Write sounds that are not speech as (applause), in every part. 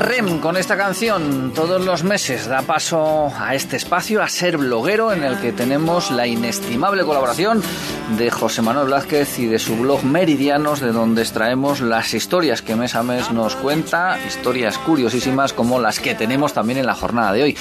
Rem con esta canción todos los meses da paso a este espacio, a ser bloguero, en el que tenemos la inestimable colaboración de José Manuel Blázquez y de su blog Meridianos, de donde extraemos las historias que mes a mes nos cuenta, historias curiosísimas como las que tenemos también en la jornada de hoy.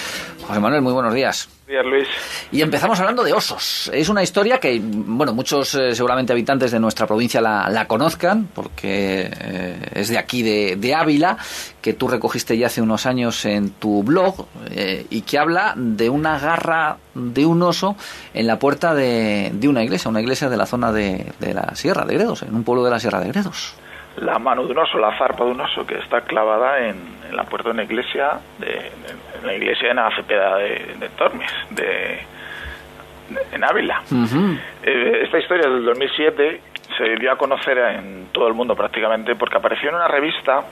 José Manuel, muy buenos días. Luis. Y empezamos hablando de osos. Es una historia que, bueno, muchos eh, seguramente habitantes de nuestra provincia la, conozcan, porque eh, es de aquí, de, Ávila, que tú recogiste ya hace unos años en tu blog, eh, y que habla de una garra de un oso en la puerta de, una iglesia, una iglesia de la zona de, de la Sierra de Gredos, en un pueblo de la Sierra de Gredos la mano de un oso, la zarpa de un oso que está clavada en, la puerta de una iglesia, de, en la iglesia de Navacepeda de, de Tormes, de, en Ávila. Eh, esta historia del 2007 se dio a conocer en todo el mundo prácticamente porque apareció en una revista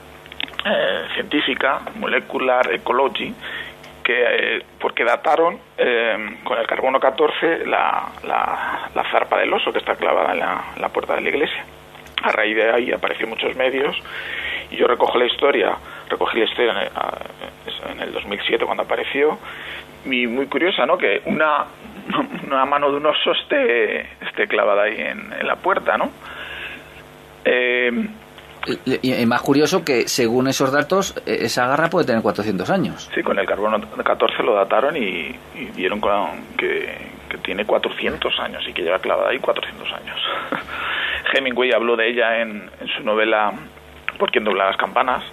eh, científica, Molecular Ecology, que, eh, porque dataron con el carbono 14 la, la, zarpa del oso que está clavada en la puerta de la iglesia a raíz de ahí apareció muchos medios y yo recojo la historia, recogí la historia en el, 2007 cuando apareció y muy curiosa, ¿no? Que una, una mano de un oso esté, esté clavada ahí en, la puerta, ¿no? Eh, y, más curioso que según esos datos esa garra puede tener 400 años. Sí, con el carbono 14 lo dataron y, y vieron que, que tiene 400 años y que lleva clavada ahí 400 años. (laughs) Hemingway habló de ella en, su novela Por quien dobla las campanas.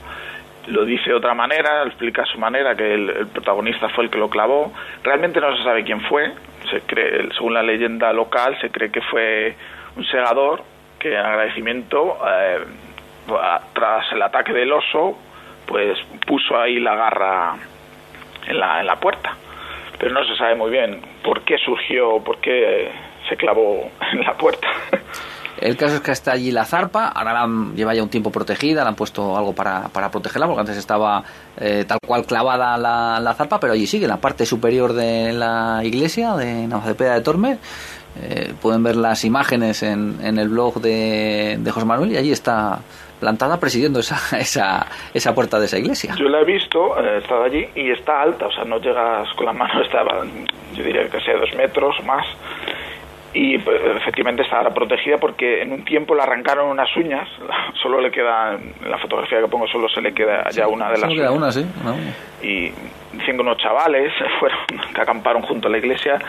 Lo dice de otra manera, explica a su manera que el, protagonista fue el que lo clavó. Realmente no se sabe quién fue. Se cree, según la leyenda local, se cree que fue un segador que en agradecimiento, eh, tras el ataque del oso, pues puso ahí la garra en la, en la puerta. Pero no se sabe muy bien por qué surgió, por qué se clavó (laughs) en la puerta. El caso es que está allí la zarpa, ahora la lleva ya un tiempo protegida, le han puesto algo para, para protegerla, porque antes estaba eh, tal cual clavada la, la, zarpa, pero allí sigue, en la parte superior de la iglesia de Navacepeda de Tormes. Eh, pueden ver las imágenes en, en el blog de, de, José Manuel y allí está plantada presidiendo esa, (laughs) esa, esa puerta de esa iglesia. Yo la he visto, he estado allí y está alta, o sea, no llegas con la mano, (laughs) estaba, yo diría que sea dos metros más y pues, efectivamente está ahora protegida porque en un tiempo le arrancaron unas uñas, (laughs) solo le queda, en la fotografía que pongo solo se le queda ya una de las uñas. Una, sí, Y dicen que unos chavales (laughs) fueron, que acamparon junto a la iglesia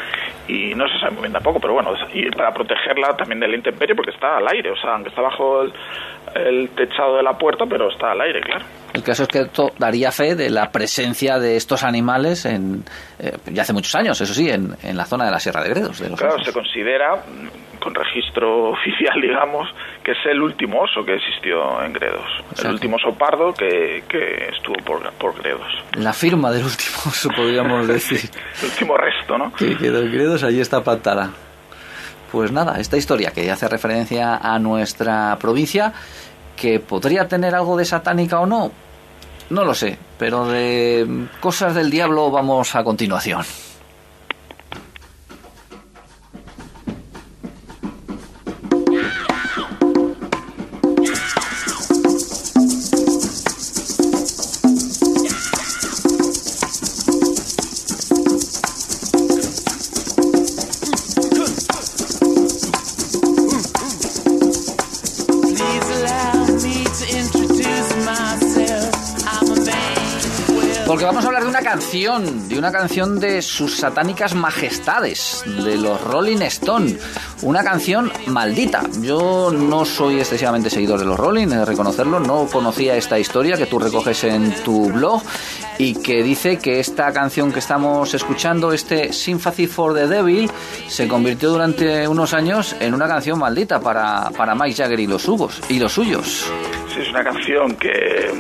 y no se sabe muy bien tampoco, pero bueno, y para protegerla también del intemperie porque está al aire, o sea, aunque está bajo el, el techado de la puerta, pero está al aire, claro. El caso es que esto daría fe de la presencia de estos animales en, eh, ya hace muchos años, eso sí, en, en, la zona de la Sierra de Gredos. De claro, se considera, con registro (laughs) oficial, digamos, que es el último oso que existió en Gredos. el último oso pardo que, que estuvo por, por, Gredos. La firma del último oso, podríamos (laughs) decir. el último resto, ¿no? Que quedó en Gredos, allí está patada. Pues nada, esta historia que hace referencia a nuestra provincia, que podría tener algo de satánica o no, no lo sé, pero de cosas del diablo vamos a continuación. De una canción de sus satánicas majestades, de los Rolling Stone. Una canción maldita. Yo no soy excesivamente seguidor de los Rolling, de reconocerlo. No conocía esta historia que tú recoges en tu blog y que dice que esta canción que estamos escuchando, este Sympathy for the Devil, se convirtió durante unos años en una canción maldita para, para Mike Jagger y los, y los suyos. Sí, es una canción que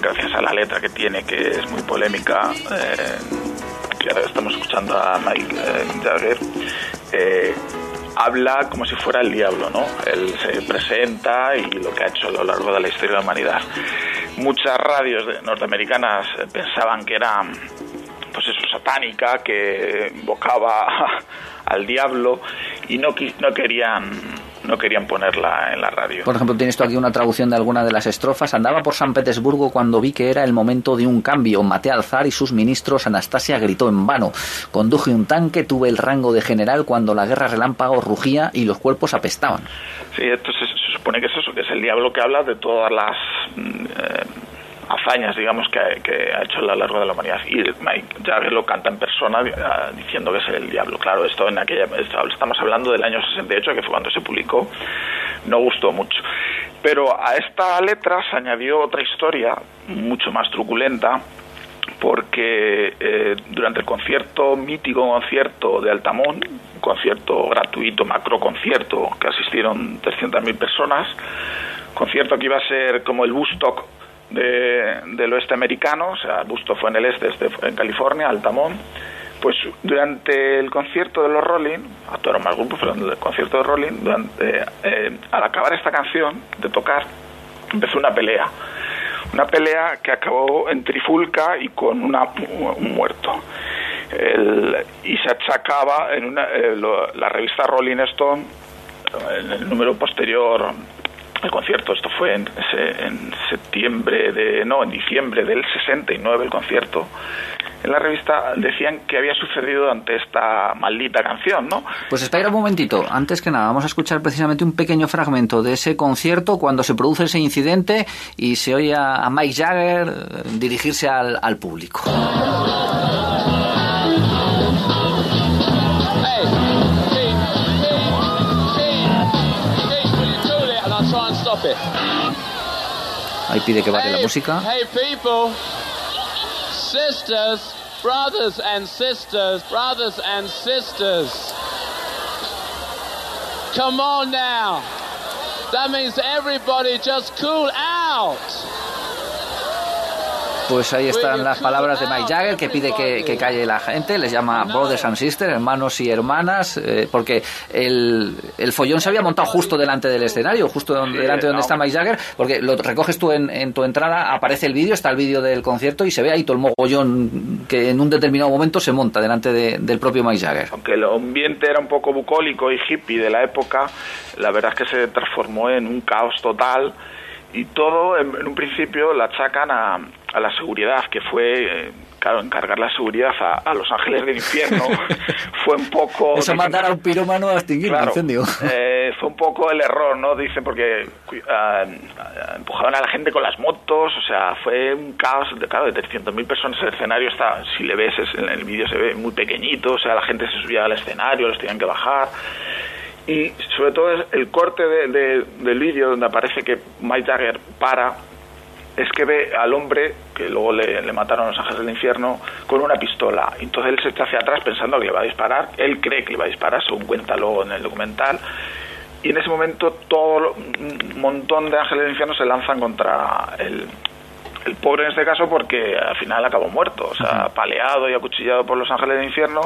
gracias a la letra que tiene, que es muy polémica, eh, ahora estamos escuchando a Mike eh, Jagger, eh, habla como si fuera el diablo, ¿no? Él se presenta y lo que ha hecho a lo largo de la historia de la humanidad. Muchas radios norteamericanas pensaban que era, pues eso, satánica, que invocaba (laughs) al diablo y no, no querían no querían ponerla en la radio. Por ejemplo, tienes tú aquí una traducción de alguna de las estrofas. Andaba por San Petersburgo cuando vi que era el momento de un cambio. Maté al zar y sus ministros. Anastasia gritó en vano. Conduje un tanque, tuve el rango de general cuando la guerra relámpago rugía y los cuerpos apestaban. Sí, esto se, supone que es eso, que es el diablo que habla de todas las... Mm, eh, hazañas, digamos, que, ha hecho a lo largo de la humanidad. Y Mike Jagger lo canta en persona eh, diciendo que es el diablo. Claro, esto en aquella estamos hablando del año 68, que fue cuando se publicó. No gustó mucho. Pero a esta letra se añadió otra historia mucho más truculenta porque eh, durante el concierto, mítico concierto de Altamón, un concierto gratuito, macro concierto, que asistieron 300.000 personas, concierto que iba a ser como el Woodstock de, del oeste americano, o sea, Busto fue en el este, este en California, Altamont, pues durante el concierto de los Rolling, actuaron más grupos, pero el concierto de Rolling, durante, eh, al acabar esta canción de tocar, empezó una pelea. Una pelea que acabó en trifulca y con una, un muerto. y se achacaba en una, eh, la revista Rolling Stone, en el número posterior el concierto. Esto fue en, en, septiembre de, no, en diciembre del 69 el concierto. En la revista decían que había sucedido ante esta maldita canción, ¿no? Pues espera un momentito. Antes que nada, vamos a escuchar precisamente un pequeño fragmento de ese concierto cuando se produce ese incidente y se oye a, Mike Jagger eh, dirigirse al, al público. Ahí pide que baje la música. Hey people, sisters, brothers and sisters, brothers and sisters. Come on now. That means everybody just cool out. Pues ahí están las palabras de Mike Jagger que pide que, calle la gente, les llama brothers and sisters, hermanos y hermanas, eh, porque el, el, follón se había montado justo delante del escenario, justo delante de donde está Mike Jagger, porque lo recoges tú en, tu entrada, aparece el vídeo, está el vídeo del concierto y se ve ahí todo el mogollón que en un determinado momento se monta delante del propio Mike Jagger. Aunque el ambiente era un poco bucólico y hippie de la época, la verdad es que se transformó en un caos total y todo en, un principio la achacan a, a la seguridad, que fue, eh, claro, encargar la seguridad a, los ángeles del infierno (laughs) fue un poco... Eso mandar a un pirómano a extinguir el incendio. Eh, fue un poco el error, ¿no? Dicen porque ah, empujaban a la gente con las motos, o sea, fue un caos, de, claro, de 300.000 personas. El escenario está, si le ves en el vídeo se ve muy pequeñito, o sea, la gente se subía al escenario, los tenían que bajar y sobre todo es el corte de, del vídeo donde aparece que Mike Jagger para es que ve al hombre que luego le, le, mataron los ángeles del infierno con una pistola. Entonces él se echa hacia atrás pensando que le va a disparar. Él cree que le va a disparar, según cuenta luego en el documental. Y en ese momento todo un montón de ángeles del infierno se lanzan contra el, el pobre en este caso porque al final acabó muerto, o sea, paleado y acuchillado por los ángeles del infierno.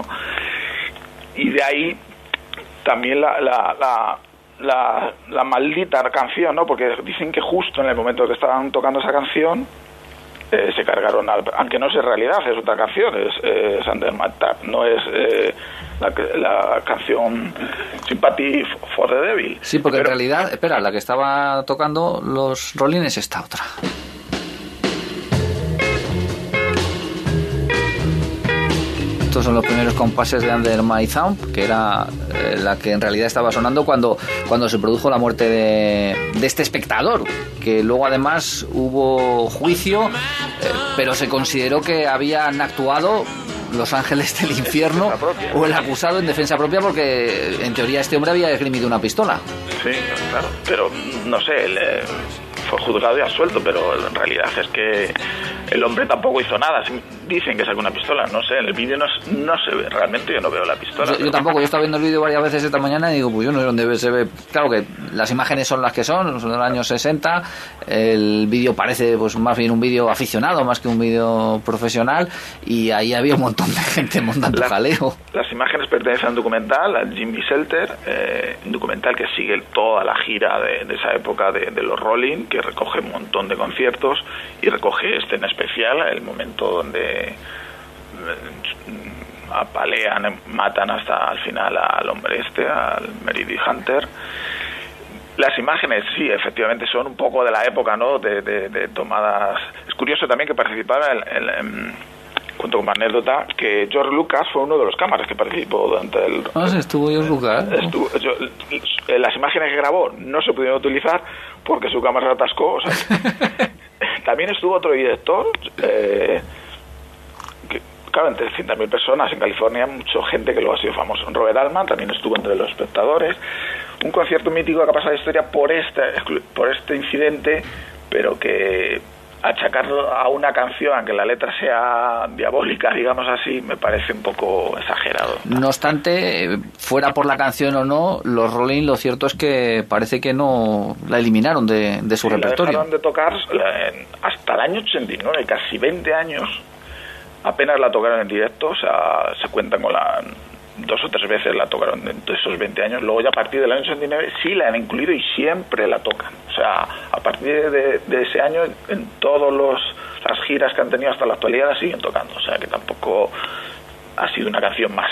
Y de ahí también la, la, la, la, maldita canción, ¿no? Porque dicen que justo en el momento que estaban tocando esa canción eh, se cargaron, aunque no es en realidad, es otra canción, es eh, Sander no es eh, la, la, canción Sympathy for the Devil. Sí, porque en realidad, espera, la que estaba tocando los Rolling es esta otra. Estos son los primeros compases de Under My Thumb, que era eh, la que en realidad estaba sonando cuando, cuando se produjo la muerte de, este espectador, que luego además hubo juicio, eh, pero se consideró que habían actuado los ángeles del infierno o el acusado en defensa propia porque en teoría este hombre había esgrimido una pistola. Sí, claro, pero no sé, eh, fue juzgado y absuelto, pero en realidad es que el hombre tampoco hizo nada. Dicen que sacó una pistola, no sé, en el vídeo no, no, se ve, realmente yo no veo la pistola. Yo, tampoco, yo estaba viendo el vídeo varias veces esta mañana y digo, pues yo no sé dónde se ve. Claro que las imágenes son las que son, son del año 60, el vídeo parece pues más bien un vídeo aficionado más que un vídeo profesional y ahí había un montón de gente montando jaleo. Las imágenes pertenecen a un documental, a Jimmy Selter, eh, un documental que sigue toda la gira de, esa época de, de, los Rolling, que recoge un montón de conciertos y recoge este en especial, el momento donde eh, apalean, matan hasta al final al hombre este, al Meredith Hunter. Las imágenes, sí, efectivamente, son un poco de la época, ¿no? De, tomadas. Es curioso también que participara el, junto con anécdota, que George Lucas fue uno de los cámaras que participó durante el... Ah, sí, estuvo George Lucas. las imágenes que grabó no se pudieron utilizar porque su cámara se atascó. (laughs) también estuvo otro director, eh, claro, entre 100.000 personas en California, mucha gente que luego ha sido famoso. Robert Altman también estuvo entre los espectadores. Un concierto mítico que ha pasado la historia por este, por este incidente, pero que achacarlo a una canción, aunque la letra sea diabólica, digamos así, me parece un poco exagerado. No obstante, fuera por la canción o no, los Rolling lo cierto es que parece que no la eliminaron de, su repertorio. La dejaron de tocar hasta el año 89, casi 20 años. Apenas la tocaron en directo, o sea, se cuentan con la dos o tres veces la tocaron en esos 20 años. Luego ya a partir del año 89 sí la han incluido y siempre la tocan. O sea, a partir de, ese año en todas las giras que han tenido hasta la actualidad la siguen tocando. O sea, que tampoco ha sido una canción más.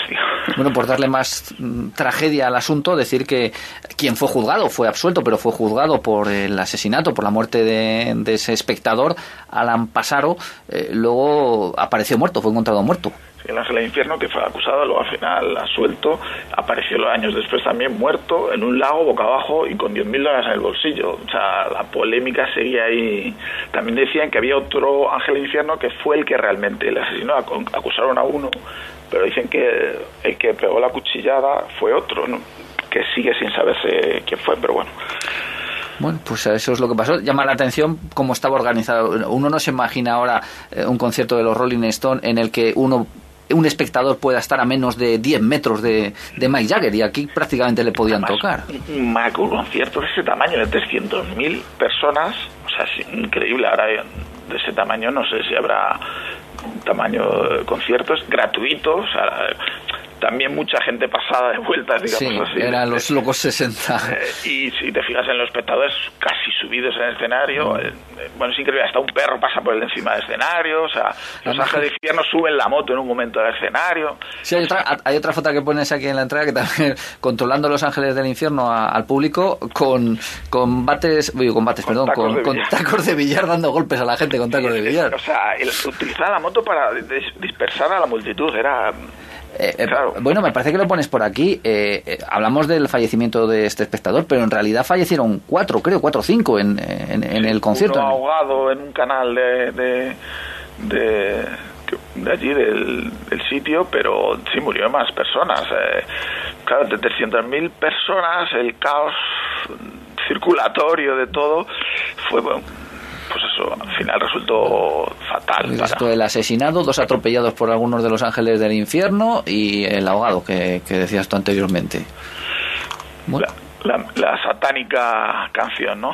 Bueno, por darle más mm, tragedia al asunto, decir que quien fue juzgado fue absuelto, pero fue juzgado por el asesinato, por la muerte de, ese espectador, Alan Pasaro, eh, luego apareció muerto, fue encontrado muerto el ángel del infierno, que fue acusado, luego al final asuelto, apareció los años después también muerto en un lago boca abajo y con 10.000 dólares en el bolsillo. O sea, la polémica seguía ahí. También decían que había otro ángel del infierno que fue el que realmente le asesinó, acusaron a uno, pero dicen que el que pegó la cuchillada fue otro, que sigue sin saberse quién fue, pero bueno. Bueno, pues eso es lo que pasó. Llama la atención cómo estaba organizado. Uno no se imagina ahora eh, un concierto de los Rolling Stones en el que uno un espectador pueda estar a menos de 10 metros de, de Mike Jagger y aquí prácticamente le podían tocar. Un concierto de ese tamaño, de 300.000 personas, o sea, es increíble. Ahora de ese tamaño no sé si habrá un tamaño de conciertos gratuitos, o sea, también mucha gente pasada de vueltas, digamos sí, Eran los (laughs) locos 60. Eh, y si te fijas en los espectadores casi subidos en el escenario, mm. eh, eh, bueno, es increíble, hasta un perro pasa por el encima del escenario, o sea, los ángeles de infierno suben la moto en un momento del escenario. Sí, hay otra, hay otra foto que pones aquí en la entrada que también (laughs) controlando los ángeles del infierno al público con, con bates, con bates, perdón, con, con, tacos de billar dando golpes a la gente con tacos de billar. O sea, utilizar la moto para dispersar a la multitud era eh, eh, bueno, me parece que lo pones por aquí. Eh, hablamos del fallecimiento de este espectador, pero en realidad fallecieron cuatro, creo, cuatro o cinco en, en, el concierto. Uno ahogado en un canal de, de, de, allí, del, sitio, pero sí murió más personas. claro, de 300.000 personas, el caos circulatorio de todo fue pues eso, al final resultó fatal. Esto, el asesinado, dos atropellados por algunos de los ángeles del infierno y el ahogado que, que decías tú anteriormente. Bueno la, satánica canción, ¿no?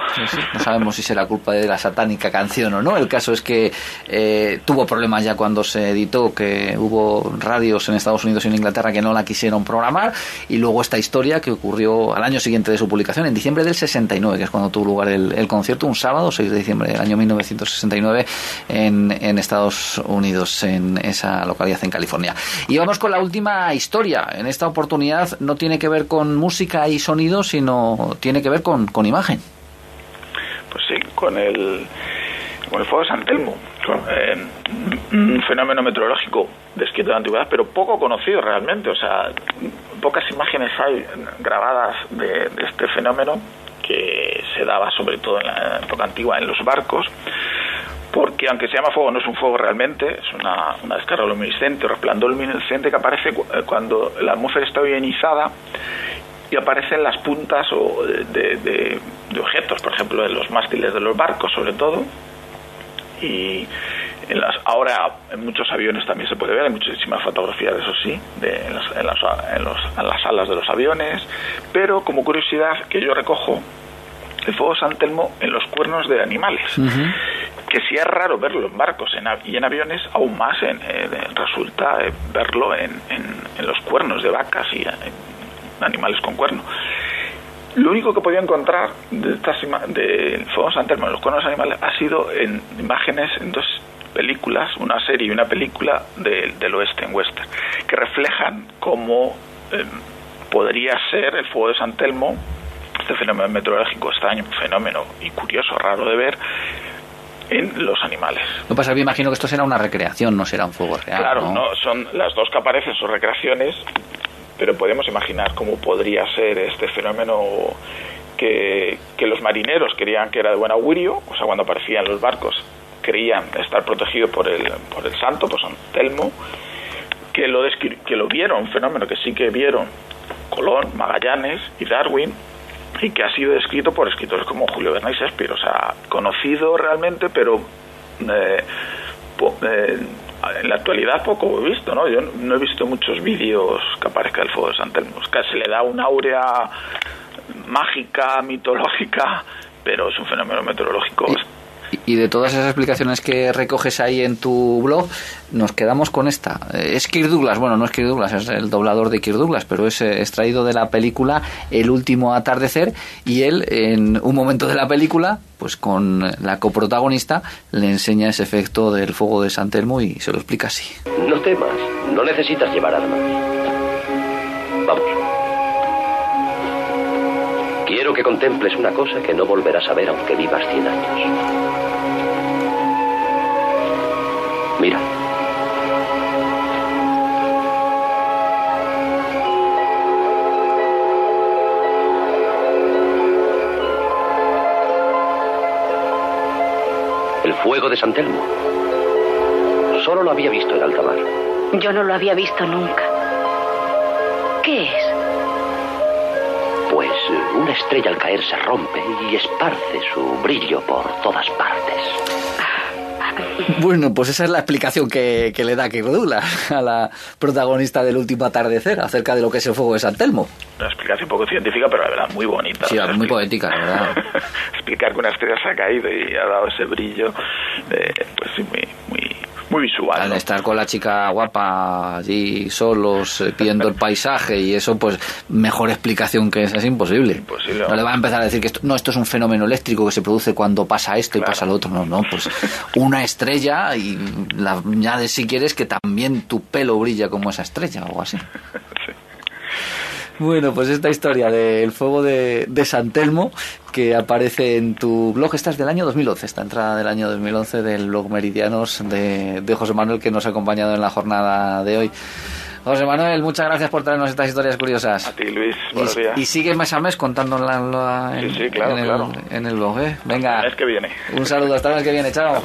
No sabemos si será culpa de la satánica canción o no. El caso es que eh, tuvo problemas ya cuando se editó, que hubo radios en Estados Unidos y en Inglaterra que no la quisieron programar. Y luego esta historia que ocurrió al año siguiente de su publicación, en diciembre del 69, que es cuando tuvo lugar el, concierto, un sábado, 6 de diciembre del año 1969, en, en Estados Unidos, en esa localidad en California. Y vamos con la última historia. En esta oportunidad no tiene que ver con música y sonidos, sino tiene que ver con, con imagen. Pues sí, con el, con el fuego de San Telmo, eh, un fenómeno meteorológico descrito de la antigüedad, pero poco conocido realmente. O sea, pocas imágenes hay grabadas de, este fenómeno que se daba sobre todo en la época antigua en los barcos porque aunque se llama fuego, no es un fuego realmente, es una, una descarga luminiscente, resplandor luminiscente que aparece eh, cuando la atmósfera está ionizada y aparecen las puntas o de, objetos, por ejemplo, en los mástiles de los barcos, sobre todo. Y en las, ahora en muchos aviones también se puede ver, hay muchísimas fotografías, eso sí, de, en, las, en, las, en, las alas de los aviones. Pero como curiosidad que yo recojo, el fuego San Telmo en los cuernos de animales. Que si es raro verlo en barcos y en aviones, aún más en, eh, resulta eh, verlo en, en, los cuernos de vacas y animales con cuerno. Lo único que podía encontrar de estas de Fuego Santelmo, los cuernos animales, ha sido en imágenes en dos películas, una serie y una película del oeste, en western, que reflejan cómo em, podría ser el fuego de San Telmo este fenómeno meteorológico extraño, fenómeno y curioso, raro de ver, en los animales. Lo pasa, me imagino que esto será una recreación, no será un fuego real. Claro, ¿no? son las dos que aparecen son recreaciones, pero podemos imaginar cómo podría ser este fenómeno que, que los marineros querían que era de buen augurio, o sea, cuando aparecían los barcos creían estar protegidos por el, por el santo, por San Telmo, que lo, que lo vieron, fenómeno que sí que vieron Colón, Magallanes y Darwin, y que ha sido descrito por escritores como Julio Verne y Shakespeare, o sea, conocido realmente, pero eh, eh, en la actualidad poco he visto, ¿no? Yo no he visto muchos vídeos que aparezca el fuego de San Telmo, se le da una aurea mágica, mitológica, pero es un fenómeno meteorológico y de todas esas explicaciones que recoges ahí en tu blog, nos quedamos con esta. Eh, es Kirk Douglas, bueno, no es Kirk Douglas, es el doblador de Kirk Douglas, pero es eh, extraído de la película El último atardecer y él en un momento de la película, pues con la coprotagonista, le enseña ese efecto del fuego de San Telmo y se lo explica así. No temas, no necesitas llevar armas. Vamos. Que contemples una cosa que no volverás a ver aunque vivas 100 años. Mira. El fuego de San Telmo. Solo lo había visto en alta mar. Yo no lo había visto nunca. Una estrella al caer se rompe y esparce su brillo por todas partes. Bueno, pues esa es la explicación que, le da Kirk a la protagonista del último atardecer acerca de lo que es el fuego de San Telmo. Una explicación poco científica, pero la verdad muy bonita. Sí, muy poética, la verdad. (laughs) Explicar que una estrella se ha caído y ha dado ese brillo, eh, pues sí, muy, muy, muy visual. Al estar con la chica guapa allí solos, eh, viendo el paisaje y eso, pues mejor explicación que esa es imposible. Imposible. No le van a empezar a decir que esto, no, esto es un fenómeno eléctrico que se produce cuando pasa esto y pasa lo otro. No, no, pues una estrella y la añades si quieres que también tu pelo brilla como esa estrella o algo así. (laughs) Bueno, pues esta historia del fuego de, de San Telmo que aparece en tu blog, esta es del año 2011, esta entrada del año 2011 del blog Meridianos de, de José Manuel que nos ha acompañado en la jornada de hoy. José Manuel, muchas gracias por traernos estas historias curiosas. A ti, Luis. Buenos días. Y sigue mes a mes contándola en, sí, sí, claro, en, el, claro. en el blog. ¿eh? Venga. El mes que viene. Un saludo, hasta el mes que viene. Chao.